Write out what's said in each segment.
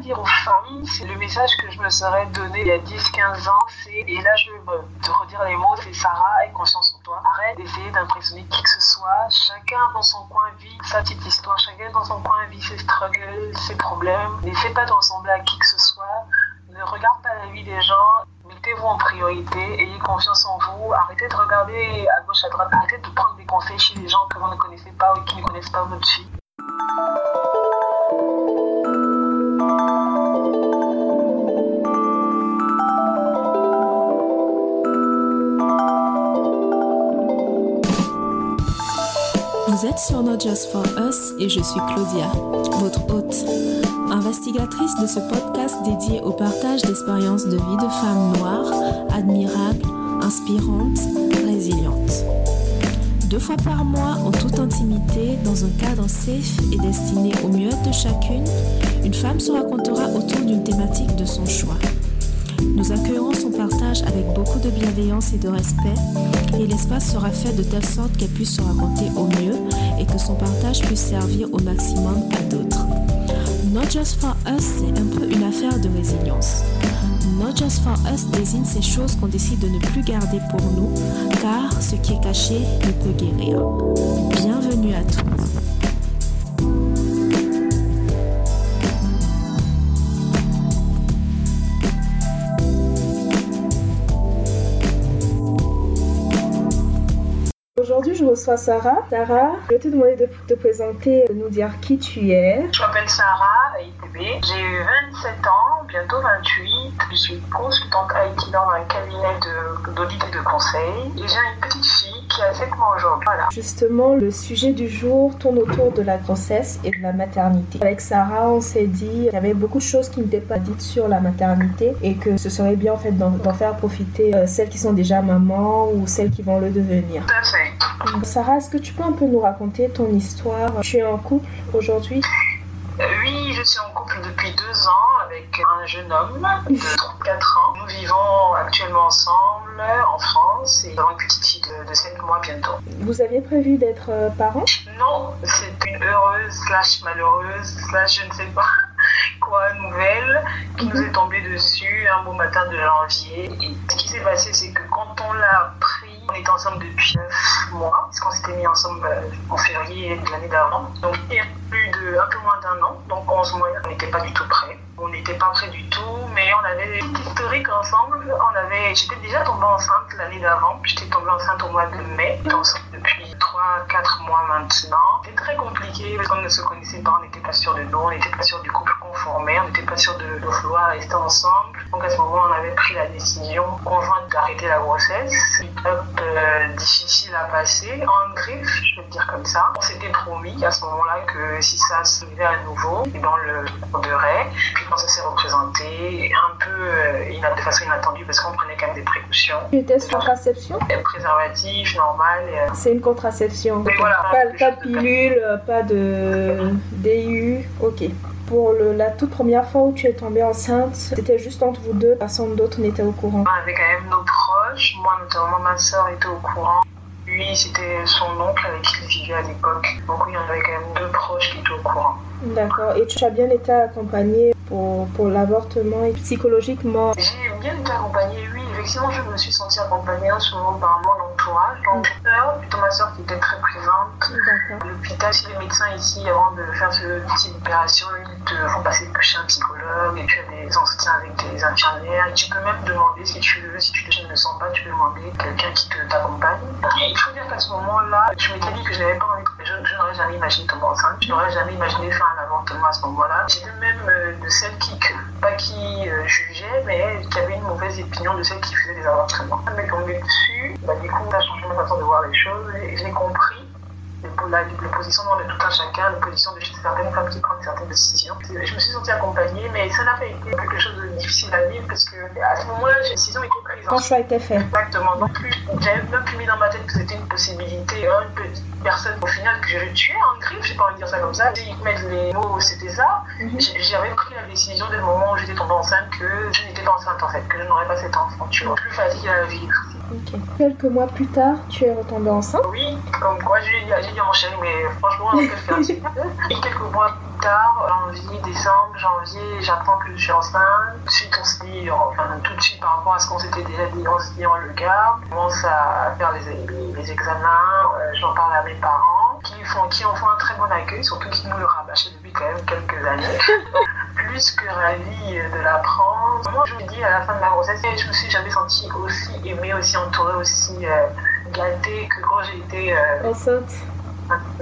dire aux femmes, c'est le message que je me serais donné il y a 10-15 ans, c'est, et là je vais te redire les mots, c'est Sarah, aie conscience en toi. Arrête d'essayer d'impressionner qui que ce soit. Chacun dans son coin vit sa petite histoire, chacun dans son coin vit ses struggles, ses problèmes. N'essaie pas de à qui que ce soit. Ne regarde pas la vie des gens. Mettez-vous en priorité, ayez confiance en vous, arrêtez de regarder à gauche, à droite, arrêtez de prendre des conseils chez les gens que vous ne connaissez pas ou qui ne connaissent pas votre fille. Vous êtes sur Not Just For Us et je suis Claudia, votre hôte, investigatrice de ce podcast dédié au partage d'expériences de vie de femmes noires, admirables, inspirantes, résilientes. Deux fois par mois, en toute intimité, dans un cadre safe et destiné au mieux de chacune, une femme se racontera autour d'une thématique de son choix. Nous accueillerons son partage avec beaucoup de bienveillance et de respect et l'espace sera fait de telle sorte qu'elle puisse se raconter au mieux et que son partage puisse servir au maximum à d'autres. Not Just For Us, c'est un peu une affaire de résilience. Not Just For Us désigne ces choses qu'on décide de ne plus garder pour nous, car ce qui est caché ne peut guérir. Bienvenue à tous. Je reçois Sarah. Sarah, je vais te demander de te présenter, de nous dire qui tu es. Je m'appelle Sarah ITB. J'ai 27 ans, bientôt 28. Je suis consultante IT dans un cabinet d'audit et de conseil. Et j'ai une petite fille qui a 7 mois aujourd'hui. Voilà. Justement, le sujet du jour tourne autour de la grossesse et de la maternité. Avec Sarah, on s'est dit qu'il y avait beaucoup de choses qui n'étaient pas dites sur la maternité et que ce serait bien en fait d'en faire profiter euh, celles qui sont déjà mamans ou celles qui vont le devenir. Tout à fait. Sarah, est-ce que tu peux un peu nous raconter ton histoire? Tu es en couple aujourd'hui? Euh, Oui, je suis en couple depuis deux ans avec un jeune homme de 34 ans. Nous vivons actuellement ensemble en France et nous avons une petite fille de, de 7 mois bientôt. Vous aviez prévu d'être euh, parents? Non, c'est une heureuse slash malheureuse slash je ne sais pas quoi nouvelle qui nous est tombée dessus un beau matin de janvier. Et ce qui s'est passé, c'est que quand on l'a pris, ensemble depuis 9 mois, parce qu'on s'était mis ensemble euh, en février de l'année d'avant. Donc il y a plus de un peu moins d'un an, donc 11 mois, on n'était pas du tout prêts. On n'était pas prêts du tout, mais on avait des historiques ensemble. On avait, j'étais déjà tombée enceinte l'année d'avant. J'étais tombée enceinte au mois de mai. Enceinte depuis 3-4 mois maintenant. C'était très compliqué parce qu'on ne se connaissait pas, on n'était pas sûr de nous, on n'était pas sûr du couple conformé, on n'était pas sûr de, de vouloir rester ensemble. Donc à ce moment, on avait pris la décision conjointe d'arrêter la grossesse. Une étape euh, difficile à passer, en griffe, je peux le dire comme ça. On s'était promis à ce moment-là que si ça se faisait à nouveau, eh ben, on le regarderait. Puis quand ça s'est représenté, un peu euh, de façon inattendue parce qu'on prenait quand même des précautions. Étais sous contraception? Préservatif, normal. et, euh, C'est une contraception. Mais voilà. Pas, pas de pilule, pas de DIU. Ok. Pour le- la toute première fois où tu es tombée enceinte, c'était juste entre vous deux, personne d'autre n'était au courant. On avait quand même nos proches. Moi, notamment, ma soeur était au courant. Lui, c'était son oncle avec qui il vivait à l'époque. Donc oui, on avait quand même deux proches qui étaient au courant. D'accord. Et tu as bien été accompagnée pour, pour l'avortement et psychologiquement. J'ai bien été accompagnée, oui. Effectivement, je me suis sentie accompagnée souvent par mon entourage. Donc, ma soeur, plutôt ma soeur qui était très présente. L'hôpital, si les médecins ici, avant de faire ce type d'opération, ils te font passer chez un psychologue et tu as des entretiens avec des infirmières. Et tu peux même demander si tu veux, si tu te- ne sens pas, tu peux demander quelqu'un qui t'accompagne. Il faut dire qu'à ce moment-là, je m'étais dit que je n'avais pas envie, je, je n'aurais jamais imaginé tomber enceinte. Je n'aurais jamais imaginé faire un avortement à ce moment-là. J'étais même euh, de celles qui, pas qui euh, jugeaient, mais qui avaient une mauvaise opinion de celles qui faisaient des avortements. Ça m'est tombé dessus, bah, du coup, ça a changé ma façon de voir les choses et j'ai compris les positions de tout un chacun, les positions de certaines femmes qui prennent certaines décisions. Je me suis sentie accompagnée, mais ça n'a pas été quelque chose de difficile à vivre parce que à ce moment-là, les décisions étaient prises. Ton choix était fait. Exactement. Donc, plus, j'avais même plus mis dans ma tête que c'était une possibilité. hein, Une petite personne, au final, que je tuais en griffe, j'ai pas envie de dire ça comme ça. Ils mettent les mots, c'était ça. Mhm. J'avais pris la décision dès le moment où j'étais tombée enceinte que je n'étais pas enceinte en fait, que je n'aurais pas cet enfant. Tu vois, plus facile à vivre. Ok. Quelques mois plus tard, tu es retombée enceinte. Oui, comme quoi j'ai dit j'ai dit à mon chéri, mais franchement, on peut faire un petit peu. Et quelques mois tard, janvier, décembre, janvier, j'apprends que je suis enceinte. Tout de suite, on se dit, enfin, tout de suite par rapport à ce qu'on s'était déjà dit, on se dit, on le garde. On commence à faire les, les examens, euh, j'en parle à mes parents, qui, font, qui en font un très bon accueil, surtout qui nous le rabâchaient depuis quand même quelques années. Plus que ravie de l'apprendre. Moi, je me dis, à la fin de ma grossesse, je me suis jamais sentie aussi aimée, aussi entourée, aussi euh, gâtée que quand j'ai été euh, enceinte.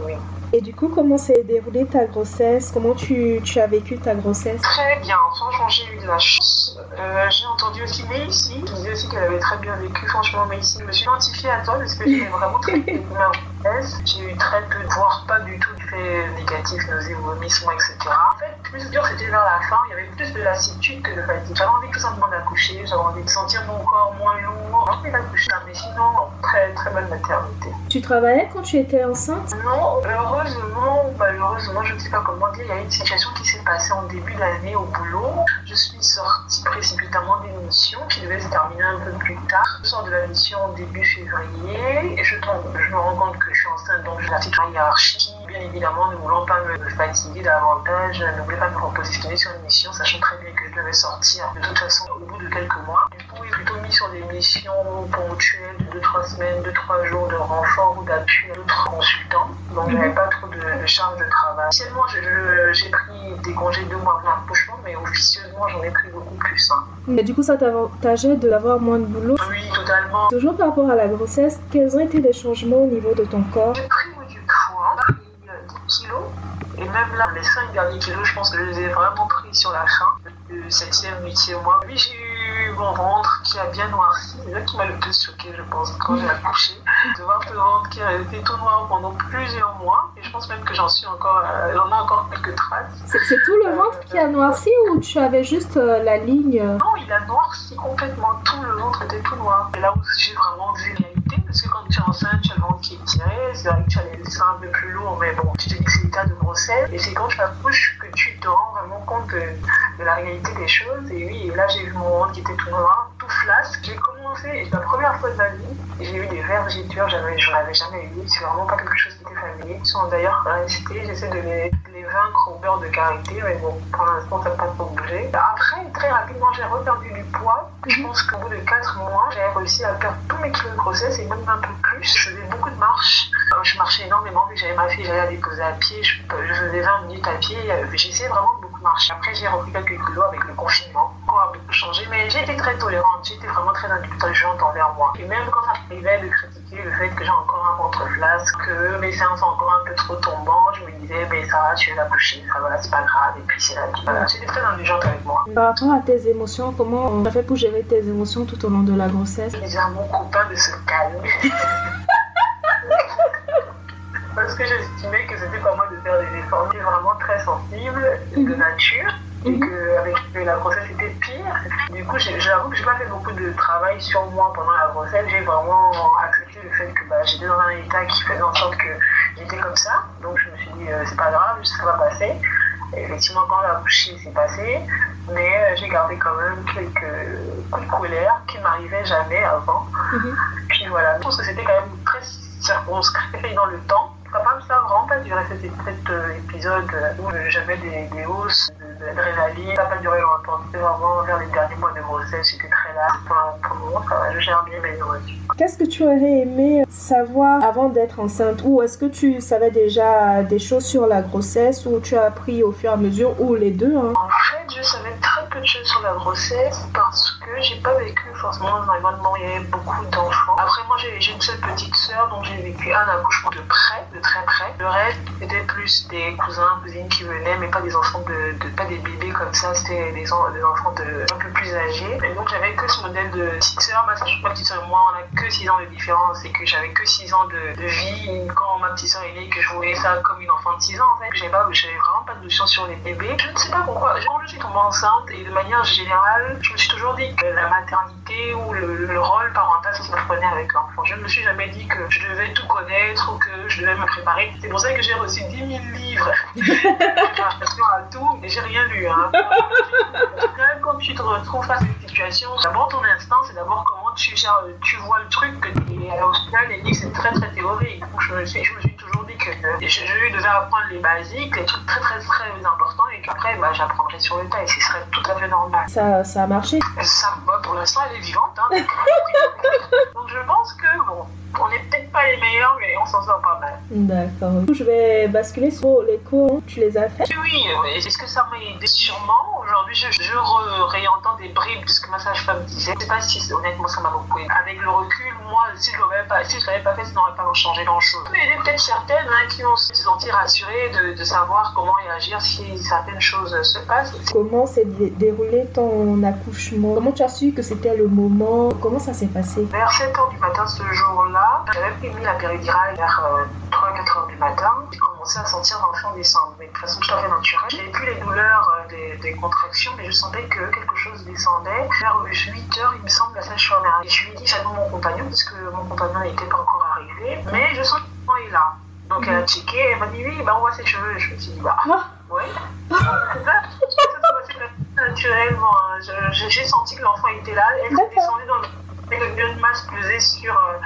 Oui. Et du coup, comment s'est déroulée ta grossesse? Comment tu, tu, as vécu ta grossesse? Très bien, franchement, j'ai eu de la chance. Euh, j'ai entendu aussi Maïsy, qui disait aussi qu'elle avait très bien vécu. Franchement, Maïsy, je me suis identifiée à toi parce que j'ai vraiment très bien ma grossesse. J'ai eu très peu, voire pas du tout d'effets négatifs, nausées, vomissements, etc. En fait, le plus dur, c'était vers la fin. Il y avait plus de lassitude que de fatigue. J'avais envie tout simplement d'accoucher, j'avais envie de sentir mon corps moins lourd. D'accoucher, mais sinon, très, très bonne maternité. Tu travaillais quand tu étais enceinte? Non, heureusement ou malheureusement, je ne sais pas comment dire, il y a une situation qui s'est passée en début d'année au boulot. Je suis sortie précipitamment d'une mission qui devait se terminer un peu plus tard. Je sors de la mission début février et je, tombe, je me rends compte que je suis enceinte, donc je la petite hiérarchie. Bien évidemment, ne voulant pas me fatiguer davantage, ne voulais pas me repositionner sur une mission, sachant très bien que je devais sortir de toute façon au bout de quelques mois. Du ponctuelles de 2-3 semaines, 2-3 jours de renfort ou d'appui à d'autres consultants. Donc, j'avais pas trop de, de charge de travail. Officiellement, j'ai pris des congés deux mois avant l'accouchement, mais officieusement, j'en ai pris beaucoup plus. Hein. Mais du coup, ça t'avantageait d'avoir moins de boulot? Oui, totalement. Toujours par rapport à la grossesse, quels ont été les changements au niveau de ton corps? J'ai pris du poids, j'ai pris 10 kilos. Et même là, les 5 derniers kilos, je pense que je les ai vraiment pris sur la fin, le 7e, 8e mois. Oui, j'ai eu mon ventre qui a bien noirci. C'est ça qui m'a le plus choqué, je pense, quand j'ai accouché. De voir ce ventre qui a été tout noir pendant plusieurs mois. Et je pense même que j'en suis encore, euh, j'en ai encore quelques traces. C'est tout le ventre qui a noirci ou tu avais juste euh, la ligne Non, il a noirci complètement. Tout le ventre était tout noir. Et là où j'ai vraiment vu enceinte, tu as le ventre qui est tiré. C'est vrai que tu as les seins un peu plus lourds, mais bon, tu te dis que c'est l'état de grossesse. Et c'est quand tu accouches que tu te rends vraiment compte de, la réalité des choses. Et oui, là, j'ai vu mon ventre qui était tout noir, tout flasque. J'ai commencé, et c'est la première fois de ma vie, j'ai eu des vergitures, j'en avais jamais eu. C'est vraiment pas quelque chose qui était familier. Ils sont d'ailleurs restés, j'essaie de les, les vaincre au beurre de karité, mais bon, pour l'instant, ça n'a pas trop bougé. Après, très rapidement, j'ai reperdu du poids. Je pense qu'au bout de 4 mois, j'ai réussi à perdre tous mes kilos de grossesse et même un peu plus. Je faisais beaucoup de marches. Je marchais énormément, vu que j'avais ma fille, j'allais la déposer à pied. Je, je faisais 20 minutes à pied. J'essayais vraiment Après, j'ai repris quelques kilos avec le confinement. Encore a beaucoup changé, mais j'ai été très tolérante. J'ai été vraiment très indulgente envers moi. Et même quand ça m'arrivait de critiquer le fait que j'ai encore un ventre flasque, que mes seins sont encore un peu trop tombants, je me disais, mais ça va, tu es la coucher, ça va, c'est pas grave. Et puis c'est la vie. Voilà, j'étais très indulgente avec moi. Par rapport à tes émotions, comment tu as fait pour gérer tes émotions tout au long de la grossesse? Disais à mon copain de se calmer. Parce que j'estimais que c'était pas moi de faire des efforts. Vraiment très sensible de nature et qu'avec la grossesse c'était pire. Du coup, j'avoue que j'ai pas fait beaucoup de travail sur moi pendant la grossesse. J'ai vraiment accepté le fait que bah, j'étais dans un état qui faisait en sorte que j'étais comme ça. Donc je me suis dit, euh, c'est pas grave, ça va passer. Et effectivement, quand la couché, c'est passé. Mais euh, j'ai gardé quand même quelques coups de colère qui m'arrivaient jamais avant. Puis voilà, je pense que c'était quand même très circonscrit dans le temps. Ça n'a vraiment pas duré cet, cet euh, épisode où j'avais des, des hausses d'adrénaline. Ça n'a pas duré longtemps. C'était vraiment vers les derniers mois de grossesse. J'étais très là. Pour, le moment, ça va. Je gère bien mes émotions. Qu'est-ce que tu aurais aimé savoir avant d'être enceinte? Ou est-ce que tu savais déjà des choses sur la grossesse ou tu as appris au fur et à mesure ou les deux hein? En fait, je savais très peu de choses sur la grossesse parce que j'ai pas vécu forcément dans un environnement où il y avait beaucoup d'enfants. Après, moi, j'ai une seule petite sœur, donc j'ai vécu un accouchement de près, de très près. Le reste, c'était plus des cousins, cousines qui venaient, mais pas des enfants de, pas des bébés comme ça, c'était des, des, enfants de, un peu plus âgés. Et donc, j'avais que ce modèle de petite sœur. Ma, ma petite sœur et moi, on a que 6 ans de différence et que j'avais que 6 ans de, vie. Quand ma petite sœur est née, que je voyais ça comme une enfant de 6 ans, en fait, j'avais vraiment pas de notion sur les bébés. Je ne sais pas pourquoi. Quand je suis tombée enceinte, et de manière générale, je me suis toujours dit la maternité ou le, le rôle parental, ça se prenait avec l'enfant. Je ne me suis jamais dit que je devais tout connaître ou que je devais me préparer. C'est pour ça que j'ai reçu 10 000 livres à tout, mais j'ai rien lu. Hein. Même quand tu te retrouves face à cette situation, d'abord ton instinct, c'est d'abord comment tu, tu vois le truc, que, et au final, c'est très très théorique. Donc je me suis, je me suis toujours dit que que je, je devais apprendre les basiques, les trucs très très très importants, et qu'après, bah, j'apprendrai sur le tas, et ce serait tout à fait normal. Ça, ça a marché Ça, bah, pour l'instant, elle est vivante. Hein, donc je pense que, bon, on n'est peut-être pas les meilleurs, mais on s'en sort pas mal. D'accord. Je vais basculer sur les cours. Tu les as fait Oui, est-ce que ça m'a aidé Sûrement? Aujourd'hui, je, je réentends des bribes de ce que ma sage-femme disait. Je sais pas si, honnêtement, ça m'a beaucoup aidé. Avec le recul, moi, si je l'avais pas, si je l'avais pas fait, ça n'aurait pas changé grand-chose. Mais il y a peut-être certaines hein, qui vont se sentir rassurées de, de, savoir comment réagir si certaines choses se passent. Comment s'est déroulé ton accouchement? Comment tu as su que c'était le moment? Comment ça s'est passé? Vers 7 h du matin ce jour-là, j'avais mis la péridurale vers 3-4 h du matin. Commencé à sentir l'enfant descendre, mais de façon tout à fait naturelle. Je n'avais plus les douleurs euh, des, des, contractions, mais je sentais que quelque chose descendait. Vers 8 h il me semble, la sage-femme Et je lui ai dit, j'attends mon compagnon, parce que mon compagnon n'était pas encore arrivé, mais je sens que l'enfant est là. Donc elle a checké, elle m'a dit oui, bah on voit ses cheveux. Je me suis dit bah oui. ça, ça naturellement. J'ai senti que l'enfant était là. Elle s'est descendue dans le, une masse pesée sur, euh,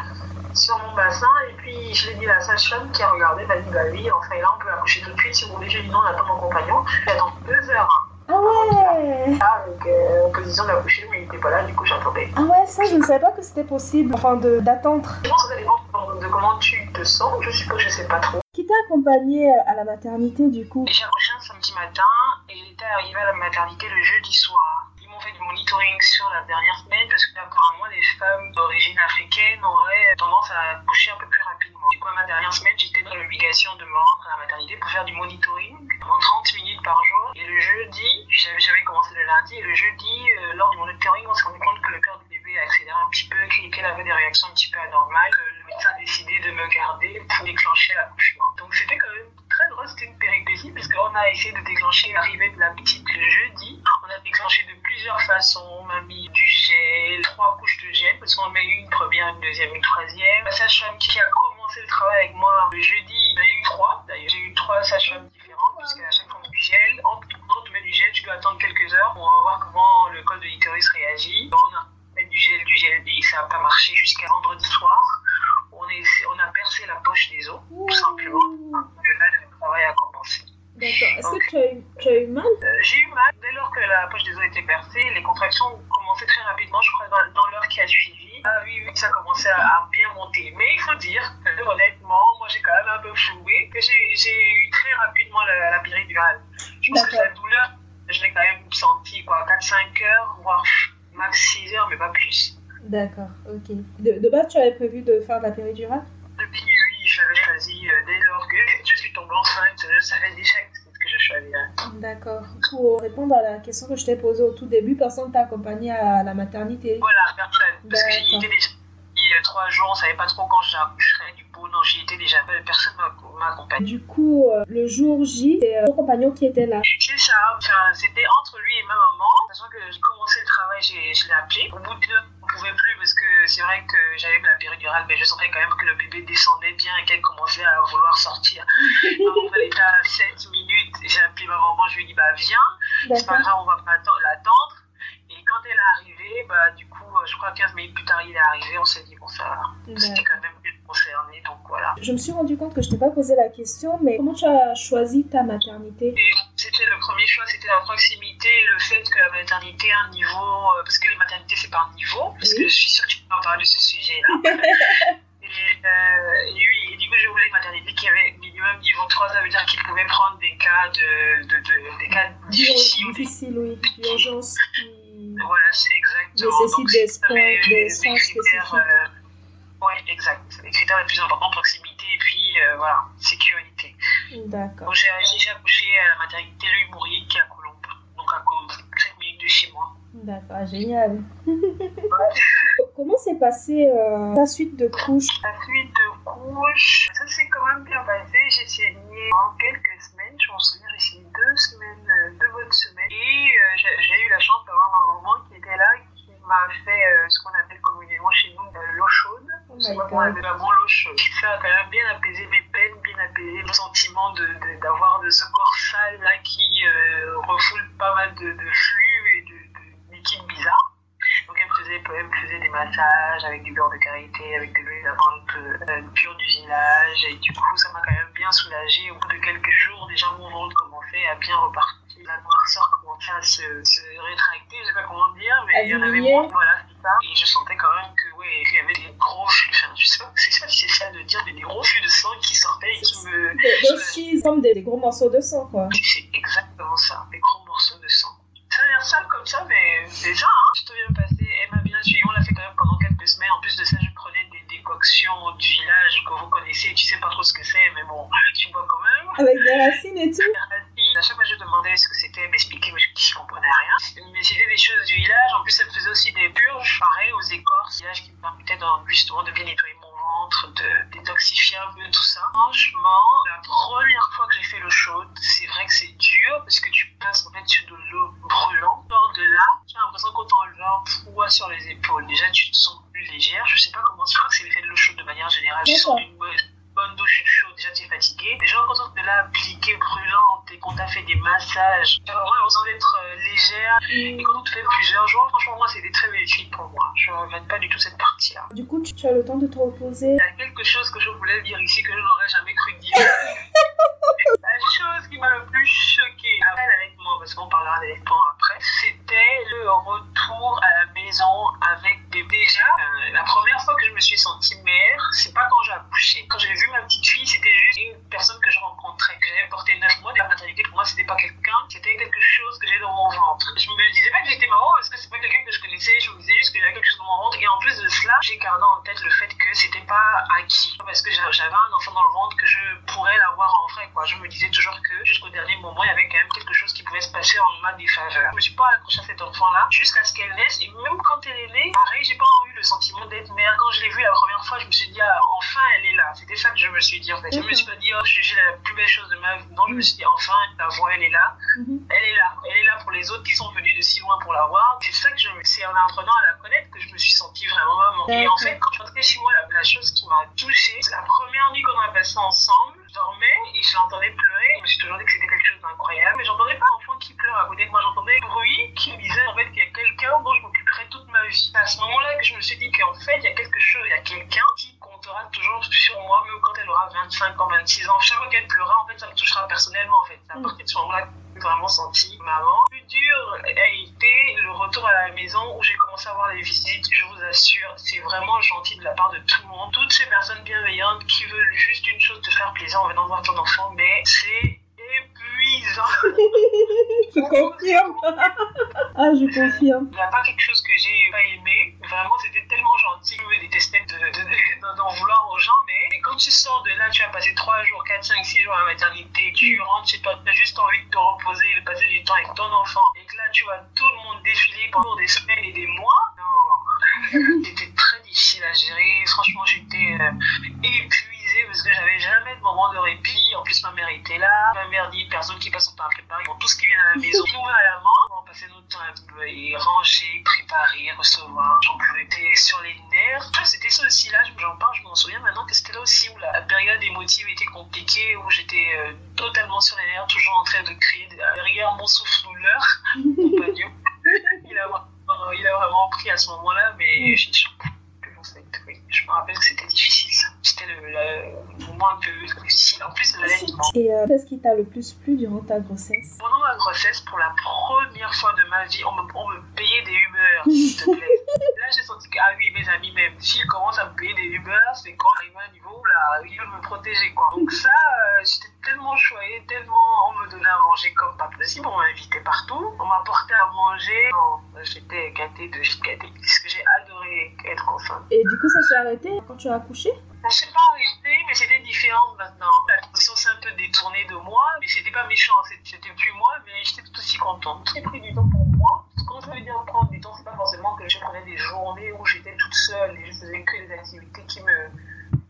sur mon bassin. Et puis je l'ai dit à la sage-femme qui a regardé, elle m'a dit bah oui, enfin là on peut accoucher tout de suite si vous voulez. J'ai dit non, on attend mon compagnon. J'attends deux heures. Ah ouais Avec euh, en position d'accoucher, mais il n'était pas là, du coup j'attendais. Ah ouais, ça je ne savais pas que c'était possible, enfin d'attendre. Je pense que ça dépend de comment tu te sens, je suppose, je sais pas trop. Qui t'a accompagné à la maternité du coup? J'ai accouché un samedi matin et il était arrivé à la maternité le jeudi soir. Ils m'ont fait du monitoring sur la dernière semaine parce que apparemment les femmes d'origine africaine auraient tendance à accoucher un peu plus rapidement. Du coup, ma dernière semaine, j'étais dans l'obligation de me rendre à la maternité pour faire du monitoring en 30 minutes par jour. Et le jeudi, j'avais commencé le lundi, et le jeudi, euh, lors du monitoring, on s'est rendu compte que le cœur du bébé accéléré un petit peu, qu'elle avait des réactions un petit peu anormales. Le médecin a décidé de me garder pour déclencher l'accouchement. Donc c'était quand même très drôle, c'était une péripétie, parce qu'on a essayé de déclencher l'arrivée de la petite jeudi. On a déclenché de plusieurs façons. On m'a mis du gel, trois couches de gel, parce qu'on met une première, une deuxième, une troisième. La sage-femme qui a commencé le travail avec moi le jeudi, il y en a eu trois. D'ailleurs, j'ai eu trois sages-femmes différentes, puisqu'à chaque fois on met du gel. Entre, tu mets du gel, tu dois attendre quelques heures pour voir comment le col de l'utérus réagit. On a mis du gel, du gel, et ça n'a pas marché jusqu'à vendredi soir. On, est, on a percé la poche des os, tout simplement. Et là, le travail a commencé. D'accord. Est-ce que tu as, eu, tu as eu mal euh, J'ai eu mal. Dès lors que la poche des os était percée, les contractions ont commencé très rapidement, je crois, dans, dans l'heure qui a suivi. Ah oui, oui, ça commençait à, à, bien monter. Mais il faut dire que, honnêtement, moi j'ai quand même un peu floué, que j'ai eu très rapidement la, la péridurale. Je pense que la douleur, je l'ai quand même sentie, quoi, 4-5 heures, voire max 6 heures, mais pas plus. D'accord, ok. De, de, base, tu avais prévu de faire de la péridurale? Depuis, oui, je l'avais choisi euh, dès lors que je suis tombée enceinte, je savais déjà ce que je choisirais. D'accord. Pour répondre à la question que je t'ai posée au tout début, personne t'a accompagné à la maternité? Voilà, personne. Parce que j'y étais déjà trois jours, on savait pas trop quand j'accoucherais. Du coup, non, j'y étais déjà, personne m'a accompagné. Du coup, euh, le jour J, c'est euh, ton compagnon qui était là C'est ça, enfin, c'était entre lui et ma maman. Sachant que j'ai commencé je l'ai appelé. Au bout de deux, on pouvait plus parce que c'est vrai que j'avais la péridurale, mais je sentais quand même que le bébé descendait bien et qu'elle commençait à vouloir sortir. maman, elle était à 7 minutes. J'ai appelé ma maman, je lui ai dit, bah viens, c'est pas grave, on va pas l'attendre. Et quand elle est arrivée, bah, du coup, je crois 15 minutes plus tard, il est arrivé, on s'est dit, bon, ça va. C'était quand même plus concerné, donc voilà. Je me suis rendu compte que je t'ai pas posé la question, mais comment tu as choisi ta maternité? C'était c'était la proximité, le fait que la maternité a un niveau, parce que les maternités, c'est par niveau, parce oui. que je suis sûre que tu peux en parler de ce sujet-là. et, euh, et, oui, et du coup, je voulais une maternité qui avait minimum niveau 3, ça veut dire qu'il pouvait prendre des cas, de, de, de des cas difficiles. Difficiles, oui, d'urgence. Voilà, c'est exactement. Nécessite des soins spécifiques. Euh, oui, exact. Les critères les plus importants, proximité et puis euh, voilà, sécurité. D'accord. Donc j'ai accouché à la maternité Louis Bourrier qui est à Colombe, donc à 5 minutes de chez moi. D'accord, génial. Comment s'est passée euh, ta suite de couches? La suite de couches, ça s'est quand même bien passé. J'ai saigné en quelques semaines, je m'en souviens, j'ai saigné deux semaines, euh, deux bonnes semaines. Et euh, j'ai eu la chance d'avoir ma maman qui était là, m'a fait euh, ce qu'on appelle communément chez nous l'eau chaude. Oh c'est vraiment l'eau chaude. Ça a quand même bien apaisé mes peines, bien apaisé mon sentiment d'avoir de, de, de, ce corps sale là qui refoule pas mal de, de flux et de, liquides bizarres. Donc elle me faisait, elle me faisait des massages avec du beurre de karité, avec de l'huile d'amande euh, pure du village. Et du coup, ça m'a quand même bien soulagée. Au bout de quelques jours, déjà mon ventre commençait à bien repartir. À se, se rétracter, je sais pas comment dire, mais il y en avait moins. Voilà, c'est ça. Et je sentais quand même que, ouais, qu'il y avait des gros flux. Enfin, je sais pas, c'est ça, c'est ça de dire, mais des gros flux de sang qui sortaient et qui me. Des, comme des, des gros morceaux de sang, quoi. C'est exactement ça, des gros morceaux de sang. Ça a l'air sale comme ça, mais déjà, hein, je te viens passer, elle m'a bien suivi, on l'a fait quand même pendant quelques semaines. En plus de ça, je prenais des décoctions du village que vous connaissez, tu sais pas trop ce que c'est, mais bon, tu bois quand même. Avec des racines et tout. À chaque fois, je demandais ce que c'était, elle m'expliquait, mais je comprenais rien. Mais c'était des choses du village. En plus, elle faisait aussi des purges, pareil, aux écorces, village qui me permettait justement de bien nettoyer mon ventre, de détoxifier un peu tout ça. Franchement, la première fois que j'ai fait l'eau chaude, c'est vrai que c'est dur parce que tu passes en fait sur de l'eau brûlante. Hors de là, j'ai l'impression qu'on t'enlève un poids sur les épaules. Déjà, tu te sens plus légère. Je sais pas comment, je crois que c'est l'effet de l'eau chaude de manière générale. Tu sens une bonne, bonne douche chaude, déjà tu es fatigué. Déjà, quand on te l'a appliqué brûlante et qu'on t'a fait des massages, j'ai vraiment l'impression d'être euh, légère. Et quand on te fait plusieurs jours, franchement, moi, c'était très bénéfique pour moi. Je ne regrette pas du tout cette partie-là. Du coup, Il y a quelque chose que je voulais dire ici que je n'aurais jamais cru dire. La chose qui m'a le plus choquée après l'allaitement, parce qu'on parlera d'allaitement après, c'était le retour à la maison avec des. Déjà, euh, la première fois que je me suis sentie mère, c'est pas quand j'ai accouché. Quand j'ai vu ma petite fille, c'était juste une personne que je rencontrais, que j'avais porté 9 mois. La maternité, pour moi, c'était pas quelqu'un, c'était quelque chose que j'ai dans mon ventre. Je me disais pas que j'étais maman parce que c'est pas quelqu'un que je connaissais, je me disais juste que j'avais quelque chose dans mon ventre. Et en plus de cela, j'ai gardé en tête le fait que c'était pas acquis. Parce que j'avais un enfant dans le ventre que je pourrais l'avoir en vrai, quoi. Je me disais toujours que jusqu'au dernier moment, il y avait quand même quelque chose qui pouvait se passer en ma défaveur. Je me suis pas accrochée à cet enfant-là jusqu'à ce qu'elle naisse. Et même quand elle est née, pareil, j'ai pas eu le sentiment d'être mère. Quand je l'ai vue la première fois, je me suis dit, ah, enfin, elle est là. C'était ça que je me suis dit, en fait. Je me suis pas dit, oh, j'ai la plus belle chose de ma vie. Non, je me suis dit, enfin, la voix, elle est là. Elle est là. Elle est là pour les autres qui sont venus de si loin pour la voir. C'est ça que je me... C'est en apprenant à la connaître que je me suis sentie vraiment maman. Et en fait, quand je suis rentrée chez moi, la, la chose qui m'a touchée, c'est la première nuit qu'on a passée ensemble. Je dormais et je l'entendais pleurer. Je me suis toujours dit que c'était quelque chose d'incroyable. Mais j'entendais pas un enfant qui pleure à côté de moi. J'entendais le bruit qui me disait en fait qu'il y a quelqu'un dont je m'occuperai toute ma vie. C'est à ce moment-là que je me suis dit qu'en fait, il y a quelque chose, il y a quelqu'un qui comptera toujours sur moi, même quand elle aura 25 ans, 26 ans. Chaque fois qu'elle pleurera, en fait, ça me touchera personnellement. En fait, c'est à partir de ce moment-là que j'ai vraiment senti maman. Dur a été le retour à la maison où j'ai commencé à avoir les visites. Je vous assure, c'est vraiment gentil de la part de tout le monde. Toutes ces personnes bienveillantes qui veulent juste une chose, te faire plaisir en venant voir ton enfant, mais c'est épuisant. je confirme. ah, je confirme. Il n'y a pas quelque chose que j'ai pas aimé. Vraiment, c'était tellement gentil. Je me détestais d'en de, de, de, vouloir aux gens, quand tu sors de là, tu as passé 3 jours, 4, 5, 6 jours à la maternité, tu rentres chez toi, tu as juste envie de te reposer et de passer du temps avec ton enfant, et que là, tu vois tout le monde défiler pendant des semaines et des mois. Non, c'était très difficile à gérer. Franchement, j'étais euh, épuisée parce que j'avais jamais de moment de répit. En plus, ma mère était là. Ma mère dit personne qui passe son temps à préparer. Pour tout ce qui vient à la maison, nous à la main, passait notre temps à et ranger, préparer, recevoir. J'en pouvais être sur les nerfs. C'était ça aussi là, j'en parle, je m'en souviens maintenant que c'était là aussi où la période émotive était compliquée, où j'étais euh, totalement sur les nerfs, toujours en train de crier derrière mon souffle-douleur. compagnon. il, a, il a vraiment pris à ce moment-là, mais je, je, je me rappelle que c'était difficile. C'était le, moment un peu difficile. En plus, l'allaitement. Et euh, qu'est-ce qui t'a le plus plu durant ta grossesse? Pendant ma grossesse, pour la première fois de ma vie, on me, on me payait des Uber, s'il te plaît. là, j'ai senti que, ah oui, mes amis, même s'ils commencent à me payer des Uber, c'est quand on arrive à un niveau où là, ils veulent me protéger, quoi. Donc ça, euh, j'étais tellement choyée, tellement on me donnait à manger comme pas possible, on m'invitait partout, on m'apportait à manger. Non, j'étais gâtée de gâtée, parce que j'ai adoré être enceinte. Et du coup, ça s'est arrêté quand tu as accouché? Ça s'est pas arrêté, mais c'était différent maintenant. La transition s'est un peu détournée de moi, mais c'était pas méchant, c'était plus moi, mais j'étais tout aussi contente. J'ai pris du temps pour moi. Quand je veux dire prendre du temps, c'est pas forcément que je prenais des journées où j'étais toute seule et je faisais que des activités qui me,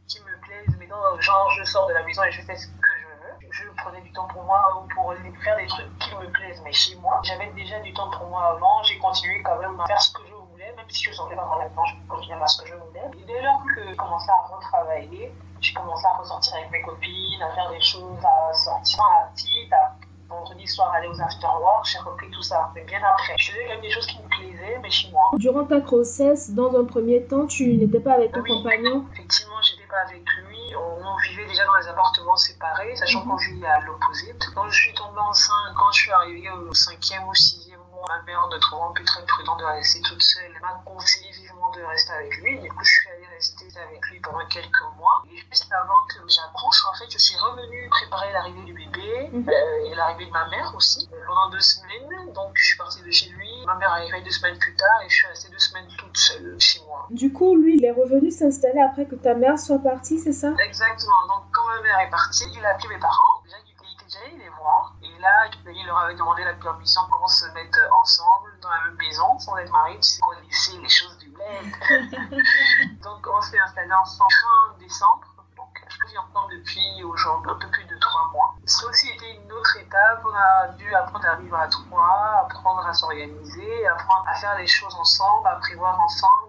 qui me plaisent. Mais non, genre, je sors de la maison et je fais ce que je veux. Je prenais du temps pour moi ou pour faire des trucs qui me plaisent, mais chez moi. J'avais déjà du temps pour moi avant, j'ai continué quand même à faire ce que je même si je sentais pas vraiment je continuais à ce que je voulais. Et dès lors que j'ai commencé à retravailler, j'ai commencé à ressortir avec mes copines, à faire des choses, à sortir à la petite, à vendredi soir aller aux afterworks, j'ai repris tout ça, mais bien après. Je faisais quand même des choses qui me plaisaient, mais chez moi. Durant ta grossesse, dans un premier temps, tu n'étais pas avec ton Oui. compagnon? Effectivement, j'étais pas avec lui. On, on vivait déjà dans des appartements séparés, sachant Mhm. qu'on vivait à l'opposé. Quand je suis tombée enceinte, quand je suis arrivée au cinquième ou sixième ma mère, ne trouvant plus très prudent de rester toute seule, m'a conseillé vivement de rester avec lui. Du coup, je suis allée rester avec lui pendant quelques mois. Et juste avant que j'accouche, en fait, je suis revenue préparer l'arrivée du bébé Mhm. euh, et l'arrivée de ma mère aussi euh, pendant deux semaines. Donc, je suis partie de chez lui. Ma mère arrivait deux semaines plus tard et je suis restée deux semaines toute seule chez moi. Du coup, lui, il est revenu s'installer après que ta mère soit partie, c'est ça? Exactement. Donc, quand ma mère est partie, il a appelé mes parents. Déjà, il était déjà allé les voir. Et là, il leur avait demandé la permission qu'on se mette ensemble dans la même maison sans être mariés. Tu sais les choses du bled. Donc, on s'est installé ensemble fin décembre. Donc, je vis ensemble depuis aujourd'hui un peu plus de trois mois. Ça aussi été une autre étape. On a dû apprendre à vivre à trois, apprendre à s'organiser, apprendre à faire les choses ensemble, à prévoir ensemble,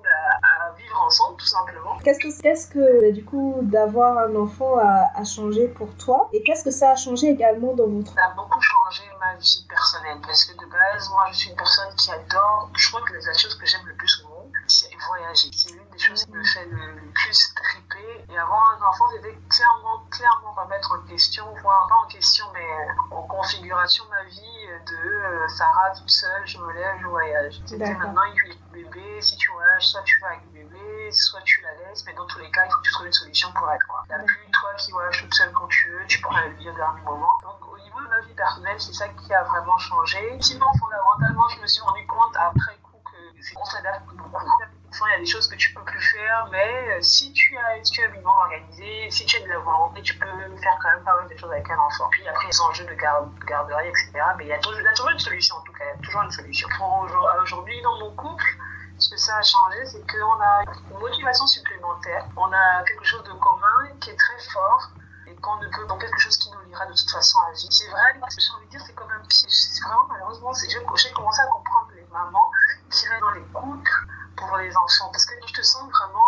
vivre ensemble, tout simplement. Qu'est-ce que, qu'est-ce que du coup, d'avoir un enfant a, a changé pour toi Et qu'est-ce que ça a changé également dans votre... Ça a beaucoup changé ma vie personnelle parce que de base, moi je suis une personne qui adore, je crois que la chose que j'aime le plus au monde, c'est voyager. C'est l'une des choses qui me fait le, le plus triper. Et avoir un enfant, c'était clairement, clairement remettre en question, voire pas en question, mais en configuration ma vie de euh, Sarah toute seule, je me lève, je voyage. C'était maintenant, il y a le bébé, si tu voyages, soit tu vas avec soit tu la laisses, mais dans tous les cas, il faut que tu trouves une solution pour elle. Quoi. Il n'y a plus toi qui voyages toute seule quand tu veux, tu prends le billet au dernier moment. Donc au niveau de ma vie personnelle, c'est ça qui a vraiment changé. Sinon, fondamentalement, je me suis rendu compte après coup que c'est qu'on s'adapte beaucoup. Il y a des choses que tu peux plus faire, mais euh, si tu as, si tu si tu as de la volonté, tu peux faire quand même pas mal de choses avec un enfant. Puis après, les enjeux de garde, garderie, etc. Mais il y, a toujours, une solution, en tout cas, toujours une solution. Aujourd'hui, dans mon couple, ça a changé, c'est qu'on a une motivation supplémentaire. On a quelque chose de commun qui est très fort et qu'on ne peut, donc quelque chose qui nous liera de toute façon à vie. C'est vrai, j'ai envie de dire, c'est comme un piège. C'est vraiment, malheureusement, j'ai commencé à comprendre les mamans qui restent dans les couples pour les enfants parce que tu te sens vraiment.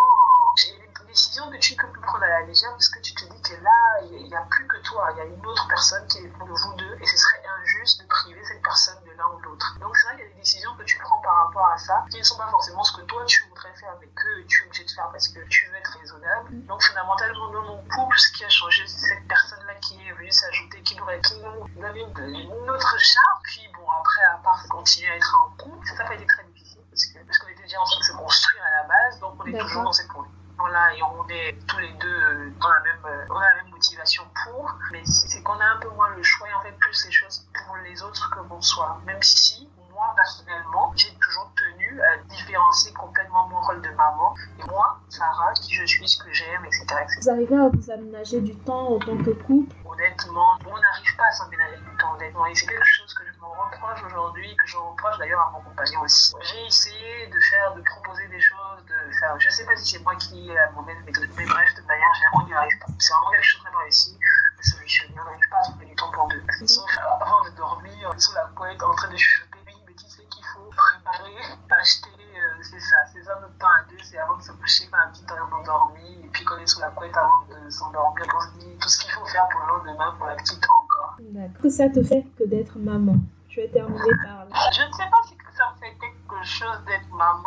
J'ai des décisions que tu peux plus prendre à la légère parce que tu te dis que là, il n'y a plus que toi, il y a une autre personne qui est pour vous deux et ce serait de priver cette personne de l'un ou de l'autre. Donc c'est vrai qu'il y a des décisions que tu prends par rapport à ça qui ne sont pas forcément ce que toi tu voudrais faire mais que tu es obligé de faire parce que tu veux être raisonnable. Donc fondamentalement dans mon couple, ce qui a changé, c'est cette personne-là qui est venue s'ajouter, qui nous, donnait une, autre charge. Puis bon, après, à part continuer à être en couple, ça n'a pas été très difficile parce que parce qu'on était déjà en train de se construire à la base, donc on est toujours dans cette position là et on est tous les deux euh, dans la même euh, on a la même motivation pour mais c'est qu'on a un peu moins le choix et on fait plus les choses les autres que soi même si moi personnellement j'ai toujours tenu à différencier complètement mon rôle de maman et moi Sarah qui je suis ce que j'aime etc, etc. Vous arrivez à vous aménager du temps en tant que couple? Honnêtement on n'arrive pas à s'emménager du temps honnêtement. Et c'est quelque chose que je me reproche aujourd'hui que je reproche d'ailleurs à mon compagnon aussi. J'ai essayé de faire de proposer des choses de faire je sais pas si c'est moi qui ai la mauvaise méthode mais bref de manière générale on n'y arrive pas. C'est vraiment quelque chose de réussi de solutionner on n'arrive pas à trouver du temps pour deux. Sauf sous la couette en train de chuchoter oui mais tu sais qu'il faut préparer acheter euh, c'est ça c'est ça notre temps à deux c'est avant de se coucher la petite est endormie et puis qu'on est sous la couette avant de s'endormir on se dit tout ce qu'il faut faire pour le lendemain pour la petite encore D'accord. Que ça te fait que d'être maman? Je vais terminer par là. Je ne sais pas si ça me fait quelque chose d'être maman,